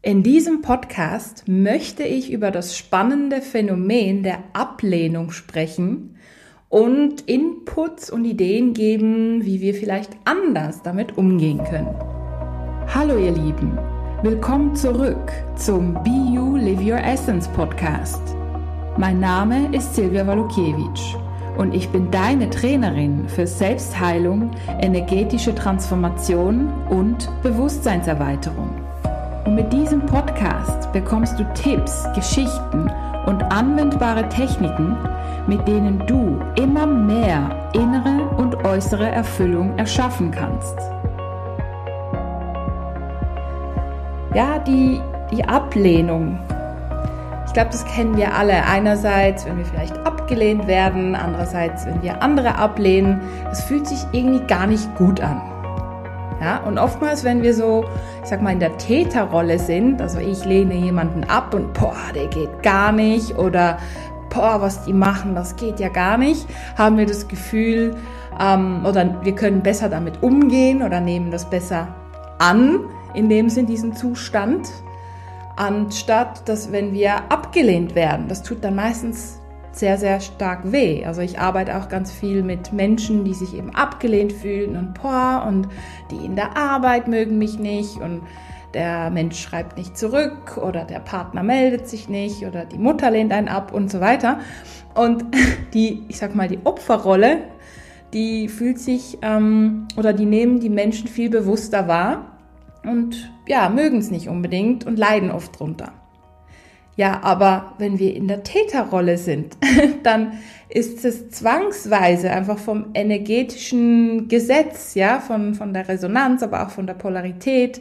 In diesem Podcast möchte ich über das spannende Phänomen der Ablehnung sprechen und Inputs und Ideen geben, wie wir vielleicht anders damit umgehen können. Hallo ihr Lieben, willkommen zurück zum Be You Live Your Essence Podcast. Mein Name ist Silvia Walukiewicz und ich bin deine Trainerin für Selbstheilung, energetische Transformation und Bewusstseinserweiterung. Und mit diesem Podcast bekommst du Tipps, Geschichten und anwendbare Techniken, mit denen du immer mehr innere und äußere Erfüllung erschaffen kannst. Ja, die, die Ablehnung. Ich glaube, das kennen wir alle. Einerseits, wenn wir vielleicht abgelehnt werden, andererseits, wenn wir andere ablehnen. Das fühlt sich irgendwie gar nicht gut an. Ja, und oftmals, wenn wir so, ich sag mal, in der Täterrolle sind, also ich lehne jemanden ab und boah, der geht gar nicht oder boah, was die machen, das geht ja gar nicht, haben wir das Gefühl, ähm, oder wir können besser damit umgehen oder nehmen das besser an, in dem Sinn, diesen Zustand, anstatt dass wenn wir abgelehnt werden, das tut dann meistens sehr, sehr stark weh. Also ich arbeite auch ganz viel mit Menschen, die sich eben abgelehnt fühlen und boah, und die in der Arbeit mögen mich nicht und der Mensch schreibt nicht zurück oder der Partner meldet sich nicht oder die Mutter lehnt einen ab und so weiter. Und die, ich sag mal, die Opferrolle, die fühlt sich ähm, oder die nehmen die Menschen viel bewusster wahr und ja, mögen es nicht unbedingt und leiden oft drunter. Ja, aber wenn wir in der Täterrolle sind, dann ist es zwangsweise einfach vom energetischen Gesetz, ja, von, von der Resonanz, aber auch von der Polarität,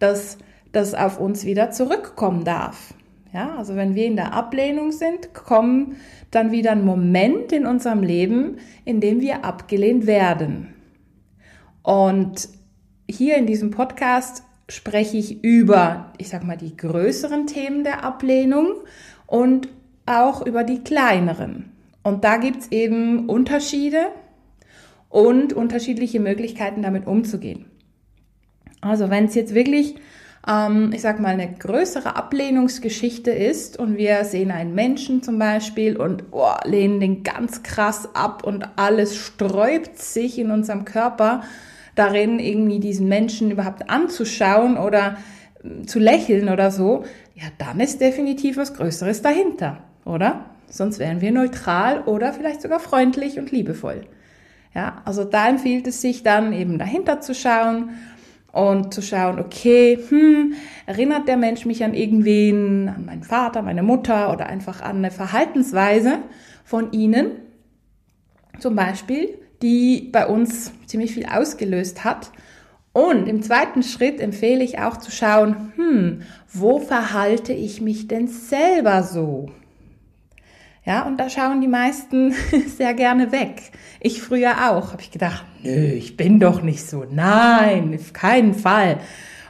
dass das auf uns wieder zurückkommen darf. Ja, also wenn wir in der Ablehnung sind, kommt dann wieder ein Moment in unserem Leben, in dem wir abgelehnt werden. Und hier in diesem Podcast spreche ich über, ich sag mal, die größeren Themen der Ablehnung und auch über die kleineren. Und da gibt's eben Unterschiede und unterschiedliche Möglichkeiten, damit umzugehen. Also wenn es jetzt wirklich, ähm, ich sag mal, eine größere Ablehnungsgeschichte ist und wir sehen einen Menschen zum Beispiel und oh, lehnen den ganz krass ab und alles sträubt sich in unserem Körper, darin, irgendwie diesen Menschen überhaupt anzuschauen oder hm, zu lächeln oder so, ja, dann ist definitiv was Größeres dahinter, oder? Sonst wären wir neutral oder vielleicht sogar freundlich und liebevoll. Ja, also da empfiehlt es sich dann eben dahinter zu schauen und zu schauen, okay, hm, erinnert der Mensch mich an irgendwen, an meinen Vater, meine Mutter oder einfach an eine Verhaltensweise von ihnen? Zum Beispiel, die bei uns ziemlich viel ausgelöst hat. Und im zweiten Schritt empfehle ich auch zu schauen, hm, wo verhalte ich mich denn selber so? Ja, und da schauen die meisten sehr gerne weg. Ich früher auch, habe ich gedacht, nö, ich bin doch nicht so. Nein, auf keinen Fall.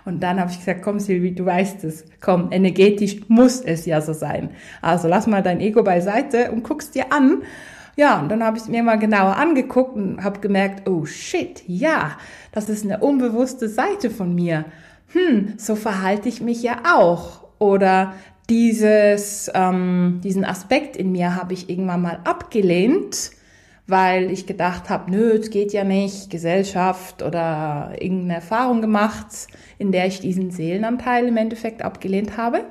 Und dann habe ich gesagt, komm Silvi, du weißt es. Komm, energetisch muss es ja so sein. Also lass mal dein Ego beiseite und guckst dir an, ja, und dann habe ich es mir mal genauer angeguckt und habe gemerkt, oh shit, ja, das ist eine unbewusste Seite von mir. Hm, so verhalte ich mich ja auch. Oder dieses, ähm, diesen Aspekt in mir habe ich irgendwann mal abgelehnt, weil ich gedacht habe, nö, es geht ja nicht, Gesellschaft oder irgendeine Erfahrung gemacht, in der ich diesen Seelenanteil im Endeffekt abgelehnt habe.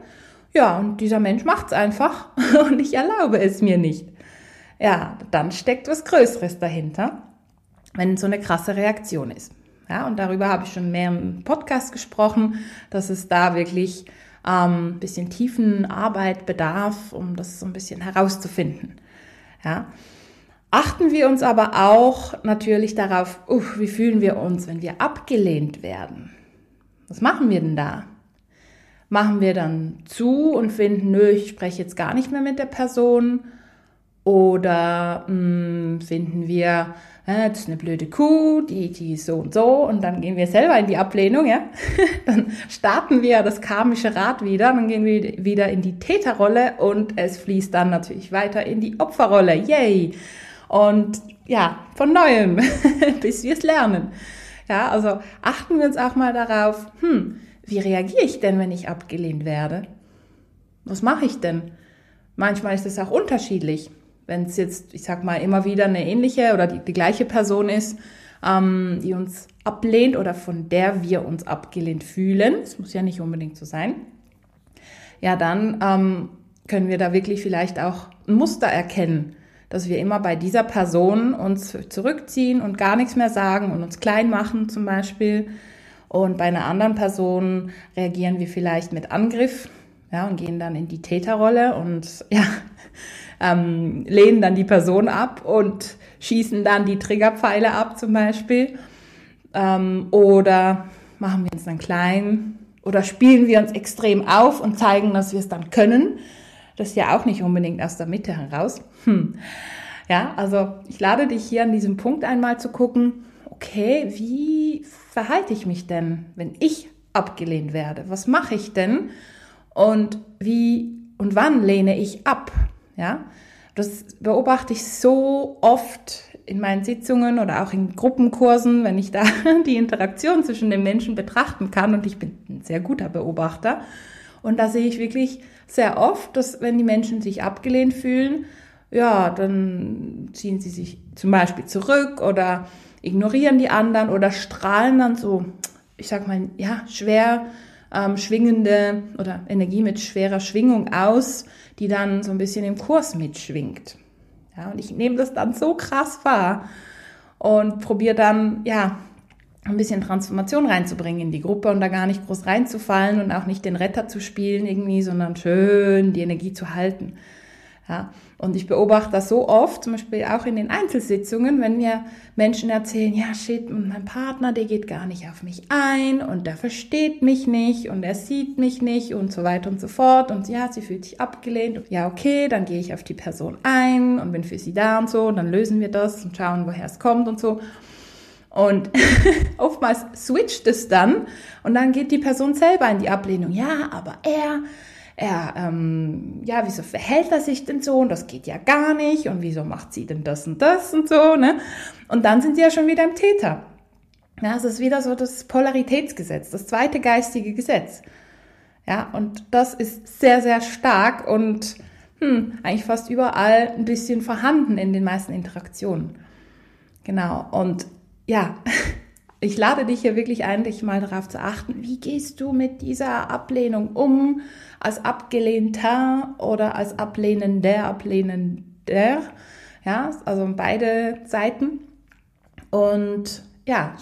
Ja, und dieser Mensch macht's einfach und ich erlaube es mir nicht ja, dann steckt was Größeres dahinter, wenn so eine krasse Reaktion ist. Ja, und darüber habe ich schon mehr im Podcast gesprochen, dass es da wirklich ähm, bisschen tiefen Arbeit bedarf, um das so ein bisschen herauszufinden. Ja. Achten wir uns aber auch natürlich darauf, uh, wie fühlen wir uns, wenn wir abgelehnt werden? Was machen wir denn da? Machen wir dann zu und finden, nö, ich spreche jetzt gar nicht mehr mit der Person? Oder mh, hm, finden wir, äh, das ist eine blöde Kuh, die, die ist so und so, und dann gehen wir selber in die Ablehnung, ja. dann starten wir das karmische Rad wieder, dann gehen wir wieder in die Täterrolle und es fließt dann natürlich weiter in die Opferrolle. Yay! Und ja, von neuem, bis wir es lernen. Ja, also achten wir uns auch mal darauf, hm, wie reagiere ich denn, wenn ich abgelehnt werde? Was mache ich denn? Manchmal ist es auch unterschiedlich. Wenn es jetzt, ich sag mal, immer wieder eine ähnliche oder die, die gleiche Person ist, ähm, die uns ablehnt oder von der wir uns abgelehnt fühlen, es muss ja nicht unbedingt so sein, ja, dann ähm, können wir da wirklich vielleicht auch ein Muster erkennen, dass wir immer bei dieser Person uns zurückziehen und gar nichts mehr sagen und uns klein machen zum Beispiel. Und bei einer anderen Person reagieren wir vielleicht mit Angriff, ja, und gehen dann in die Täterrolle und ja, ähm, lehnen dann die Person ab und schießen dann die Triggerpfeile ab zum Beispiel. Ähm, oder machen wir uns dann klein oder spielen wir uns extrem auf und zeigen, dass wir es dann können. Das ist ja auch nicht unbedingt aus der Mitte heraus. Hm. Ja, also ich lade dich hier an diesem Punkt einmal zu gucken, okay, wie verhalte ich mich denn, wenn ich abgelehnt werde? Was mache ich denn? Und wie und wann lehne ich ab? Ja, das beobachte ich so oft in meinen Sitzungen oder auch in Gruppenkursen, wenn ich da die Interaktion zwischen den Menschen betrachten kann. Und ich bin ein sehr guter Beobachter. Und da sehe ich wirklich sehr oft, dass wenn die Menschen sich abgelehnt fühlen, ja, dann ziehen sie sich zum Beispiel zurück oder ignorieren die anderen oder strahlen dann so, ich sag mal, ja, schwer ähm, schwingende oder Energie mit schwerer Schwingung aus, die dann so ein bisschen im Kurs mitschwingt. Ja, und ich nehme das dann so krass wahr und probiere dann, ja, ein bisschen Transformation reinzubringen in die Gruppe und da gar nicht groß reinzufallen und auch nicht den Retter zu spielen irgendwie, sondern schön die Energie zu halten. Ja, und ich beobachte das so oft, zum Beispiel auch in den Einzelsitzungen, wenn mir Menschen erzählen, ja, shit, mein Partner, der geht gar nicht auf mich ein und der versteht mich nicht und er sieht mich nicht und so weiter und so fort und ja, sie fühlt sich abgelehnt. Ja, okay, dann gehe ich auf die Person ein und bin für sie da und so und dann lösen wir das und schauen, woher es kommt und so. Und oftmals switcht es dann und dann geht die Person selber in die Ablehnung. Ja, aber er, er, ähm, ja, wieso verhält er sich denn so und das geht ja gar nicht und wieso macht sie denn das und das und so, ne? Und dann sind sie ja schon wieder im Täter. Ja, es ist wieder so das Polaritätsgesetz, das zweite geistige Gesetz. Ja, und das ist sehr, sehr stark und hm, eigentlich fast überall ein bisschen vorhanden in den meisten Interaktionen. Genau. Und ja, ich lade dich hier wirklich ein, dich mal darauf zu achten, wie gehst du mit dieser Ablehnung um, als Abgelehnter oder als Ablehnender, Ablehnender, ja, also beide Seiten. Und ja,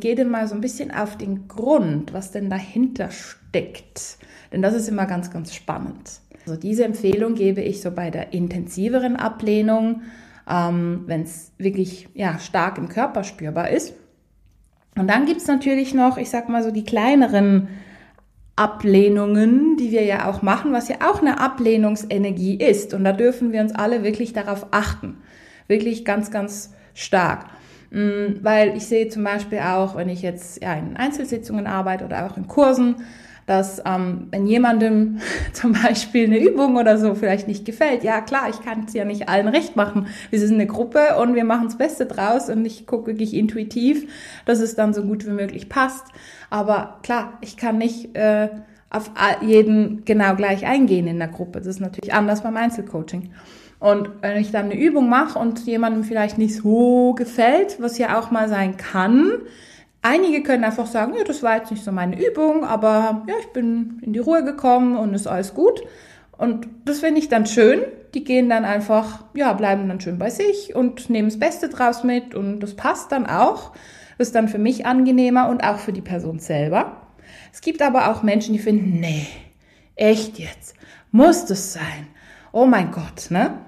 geh dir mal so ein bisschen auf den Grund, was denn dahinter steckt. Denn das ist immer ganz, ganz spannend. Also diese Empfehlung gebe ich so bei der intensiveren Ablehnung, ähm, wenn es wirklich ja, stark im Körper spürbar ist. Und dann gibt's natürlich noch, ich sag mal so, die kleineren Ablehnungen, die wir ja auch machen, was ja auch eine Ablehnungsenergie ist. Und da dürfen wir uns alle wirklich darauf achten. Wirklich ganz, ganz stark. Mm, weil ich sehe zum Beispiel auch, wenn ich jetzt ja, in Einzelsitzungen arbeite oder auch in Kursen, dass ähm, wenn jemandem zum Beispiel eine Übung oder so vielleicht nicht gefällt, ja klar, ich kann es ja nicht allen recht machen. Wir sind eine Gruppe und wir machen das Beste draus und ich gucke wirklich intuitiv, dass es dann so gut wie möglich passt. Aber klar, ich kann nicht äh, auf jeden genau gleich eingehen in der Gruppe. Das ist natürlich anders beim Einzelcoaching. Und wenn ich dann eine Übung mache und jemandem vielleicht nicht so gefällt, was ja auch mal sein kann, Einige können einfach sagen, ja, das war jetzt nicht so meine Übung, aber ja, ich bin in die Ruhe gekommen und ist alles gut. Und das finde ich dann schön. Die gehen dann einfach, ja, bleiben dann schön bei sich und nehmen das Beste draus mit und das passt dann auch. Das ist dann für mich angenehmer und auch für die Person selber. Es gibt aber auch Menschen, die finden, nee, echt jetzt, muss das sein? Oh mein Gott, ne?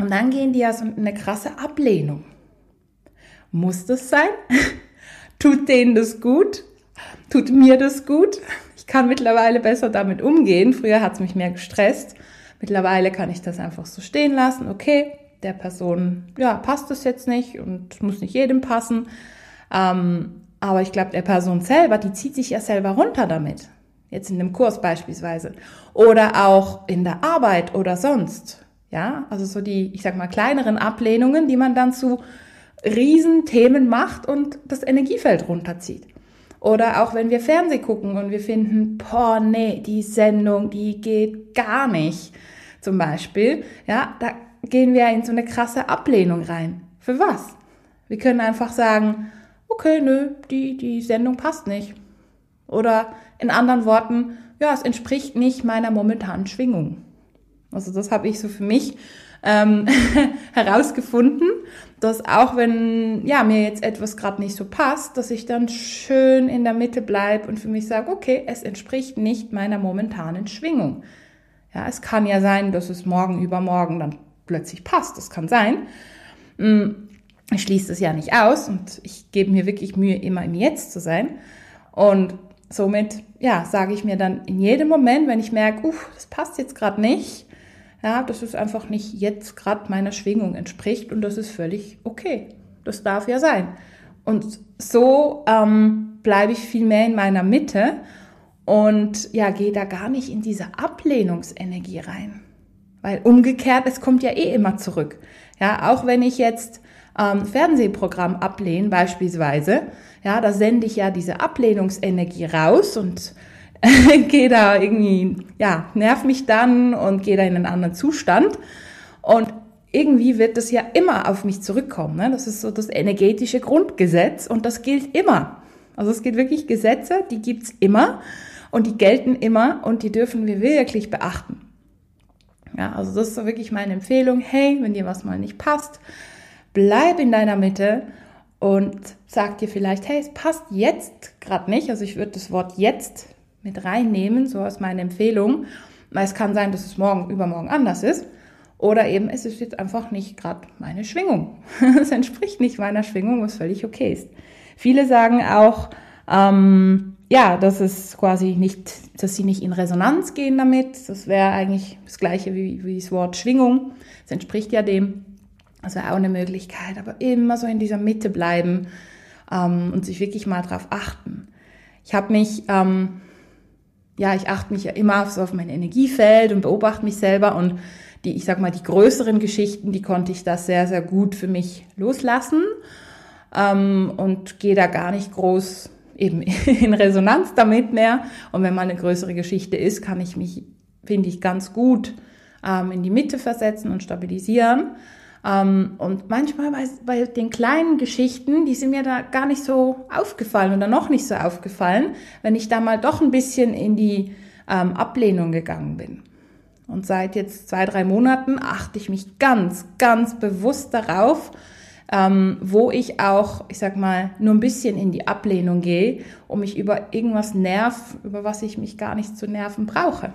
Und dann gehen die ja so eine krasse Ablehnung. Muss das sein? Tut denen das gut? Tut mir das gut? Ich kann mittlerweile besser damit umgehen. Früher hat es mich mehr gestresst. Mittlerweile kann ich das einfach so stehen lassen. Okay, der Person, ja, passt das jetzt nicht und muss nicht jedem passen. Ähm, aber ich glaube, der Person selber, die zieht sich ja selber runter damit. Jetzt in dem Kurs beispielsweise. Oder auch in der Arbeit oder sonst. Ja, also so die, ich sag mal, kleineren Ablehnungen, die man dann zu Riesenthemen macht und das Energiefeld runterzieht. Oder auch wenn wir Fernseh gucken und wir finden, boah, nee, die Sendung, die geht gar nicht. Zum Beispiel, ja, da gehen wir in so eine krasse Ablehnung rein. Für was? Wir können einfach sagen, okay, nö, die, die Sendung passt nicht. Oder in anderen Worten, ja, es entspricht nicht meiner momentanen Schwingung. Also das habe ich so für mich ähm, herausgefunden, dass auch wenn ja mir jetzt etwas gerade nicht so passt, dass ich dann schön in der Mitte bleibe und für mich sage, okay, es entspricht nicht meiner momentanen Schwingung. Ja, es kann ja sein, dass es morgen übermorgen dann plötzlich passt. Das kann sein. Mm, ich schließe das ja nicht aus und ich gebe mir wirklich Mühe, immer im Jetzt zu sein. Und somit, ja, sage ich mir dann in jedem Moment, wenn ich merke, uff, das passt jetzt gerade nicht, ja, dass es einfach nicht jetzt gerade meiner Schwingung entspricht und das ist völlig okay. Das darf ja sein. Und so ähm, bleibe ich viel mehr in meiner Mitte und ja, gehe da gar nicht in diese Ablehnungsenergie rein. Weil umgekehrt, es kommt ja eh immer zurück. Ja, auch wenn ich jetzt ähm, Fernsehprogramm ablehne beispielsweise, ja, da sende ich ja diese Ablehnungsenergie raus und gehe da irgendwie, ja, nerv mich dann und gehe da in einen anderen Zustand. Und irgendwie wird das ja immer auf mich zurückkommen. Ne? Das ist so das energetische Grundgesetz und das gilt immer. Also es gibt wirklich Gesetze, die gibt's immer und die gelten immer und die dürfen wir wirklich beachten. Ja, also das ist so wirklich meine Empfehlung. Hey, wenn dir was mal nicht passt, bleib in deiner Mitte und sag dir vielleicht, hey, es passt jetzt gerade nicht. Also ich würde das Wort jetzt mit reinnehmen, so aus meiner Empfehlung. Weil es kann sein, dass es morgen, übermorgen anders ist. Oder eben, es ist jetzt einfach nicht gerade meine Schwingung. es entspricht nicht meiner Schwingung, was völlig okay ist. Viele sagen auch, ähm, ja, dass es quasi nicht, dass sie nicht in Resonanz gehen damit. Das wäre eigentlich das gleiche wie, wie das Wort Schwingung. Es entspricht ja dem. Das wäre auch eine Möglichkeit, aber immer so in dieser Mitte bleiben ähm, und sich wirklich mal drauf achten. Ich habe mich ähm, ja, ich achte mich ja immer so auf mein Energiefeld und beobachte mich selber und die, ich sag mal, die größeren Geschichten, die konnte ich das sehr, sehr gut für mich loslassen ähm, und gehe da gar nicht groß eben in Resonanz damit mehr. Und wenn mal eine größere Geschichte ist, kann ich mich, finde ich, ganz gut ähm, in die Mitte versetzen und stabilisieren. Ähm, und manchmal bei, bei den kleinen Geschichten, die sind mir da gar nicht so aufgefallen oder noch nicht so aufgefallen, wenn ich da mal doch ein bisschen in die ähm, Ablehnung gegangen bin. Und seit jetzt zwei, drei Monaten achte ich mich ganz, ganz bewusst darauf, ähm, wo ich auch, ich sag mal, nur ein bisschen in die Ablehnung gehe und mich über irgendwas nerv, über was ich mich gar nicht zu nerven brauche.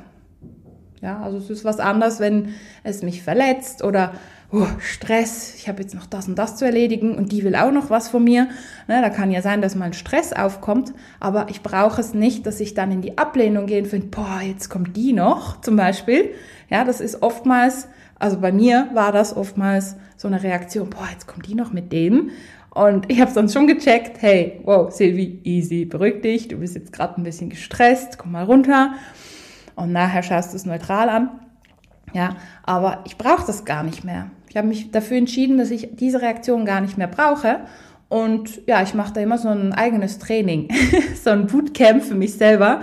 Ja, also es ist was anderes, wenn es mich verletzt oder oh, Stress, ich habe jetzt noch das und das zu erledigen und die will auch noch was von mir. Ne, da kann ja sein, dass mal ein Stress aufkommt, aber ich brauche es nicht, dass ich dann in die Ablehnung gehe und finde, boah, jetzt kommt die noch zum Beispiel. Ja, das ist oftmals, also bei mir war das oftmals so eine Reaktion, boah, jetzt kommt die noch mit dem. Und ich habe dann schon gecheckt, hey, wow, Silvi, easy, beruhig dich, du bist jetzt gerade ein bisschen gestresst, komm mal runter. Und nachher schaust du es neutral an. Ja, aber ich brauche das gar nicht mehr. Ich habe mich dafür entschieden, dass ich diese Reaktion gar nicht mehr brauche. Und ja, ich mache da immer so ein eigenes Training, so ein Bootcamp für mich selber,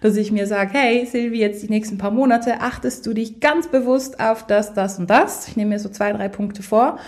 dass ich mir sage, hey Silvi, jetzt die nächsten paar Monate achtest du dich ganz bewusst auf das, das und das. Ich nehme mir so zwei, drei Punkte vor.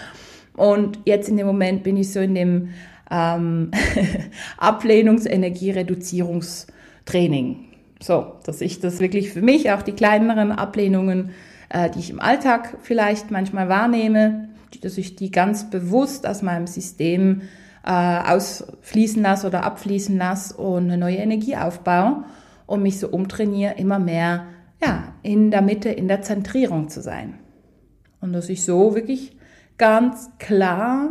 Und jetzt in dem Moment bin ich so in dem ähm, Ablehnungsenergie-Reduzierungstraining. So, dass ich das wirklich für mich, auch die kleineren Ablehnungen äh, die ich im Alltag vielleicht manchmal wahrnehme, dass ich die ganz bewusst aus meinem System äh, ausfließen lasse oder abfließen lasse und eine neue Energie aufbaue und mich so umtrainiere, immer mehr ja, in der Mitte, in der Zentrierung zu sein. Und dass ich so wirklich ganz klar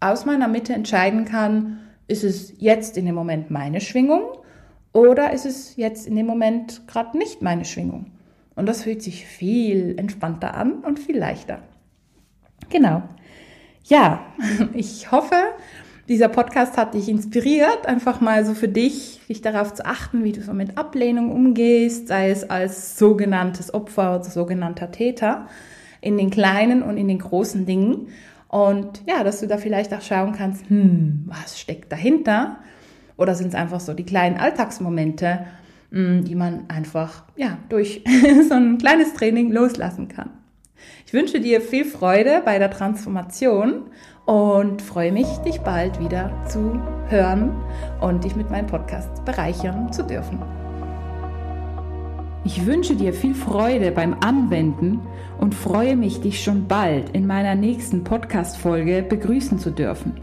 aus meiner Mitte entscheiden kann, ist es jetzt in dem Moment meine Schwingung oder ist es jetzt in dem Moment gerade nicht meine Schwingung? Und das fühlt sich viel entspannter an und viel leichter. Genau. Ja, ich hoffe, dieser Podcast hat dich inspiriert, einfach mal so für dich, dich darauf zu achten, wie du so mit Ablehnung umgehst, sei es als sogenanntes Opfer oder sogenannter Täter, in den kleinen und in den großen Dingen. Und ja, dass du da vielleicht auch schauen kannst, hm, was steckt dahinter? Oder sind es einfach so die kleinen Alltagsmomente, die man einfach ja, durch so ein kleines Training loslassen kann? Ich wünsche dir viel Freude bei der Transformation und freue mich, dich bald wieder zu hören und dich mit meinem Podcast bereichern zu dürfen. Ich wünsche dir viel Freude beim Anwenden und freue mich, dich schon bald in meiner nächsten Podcast-Folge begrüßen zu dürfen.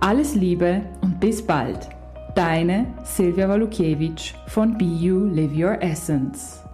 Alles Liebe und bis bald. Deine Silvia Walukiewicz von You Live Your Essence.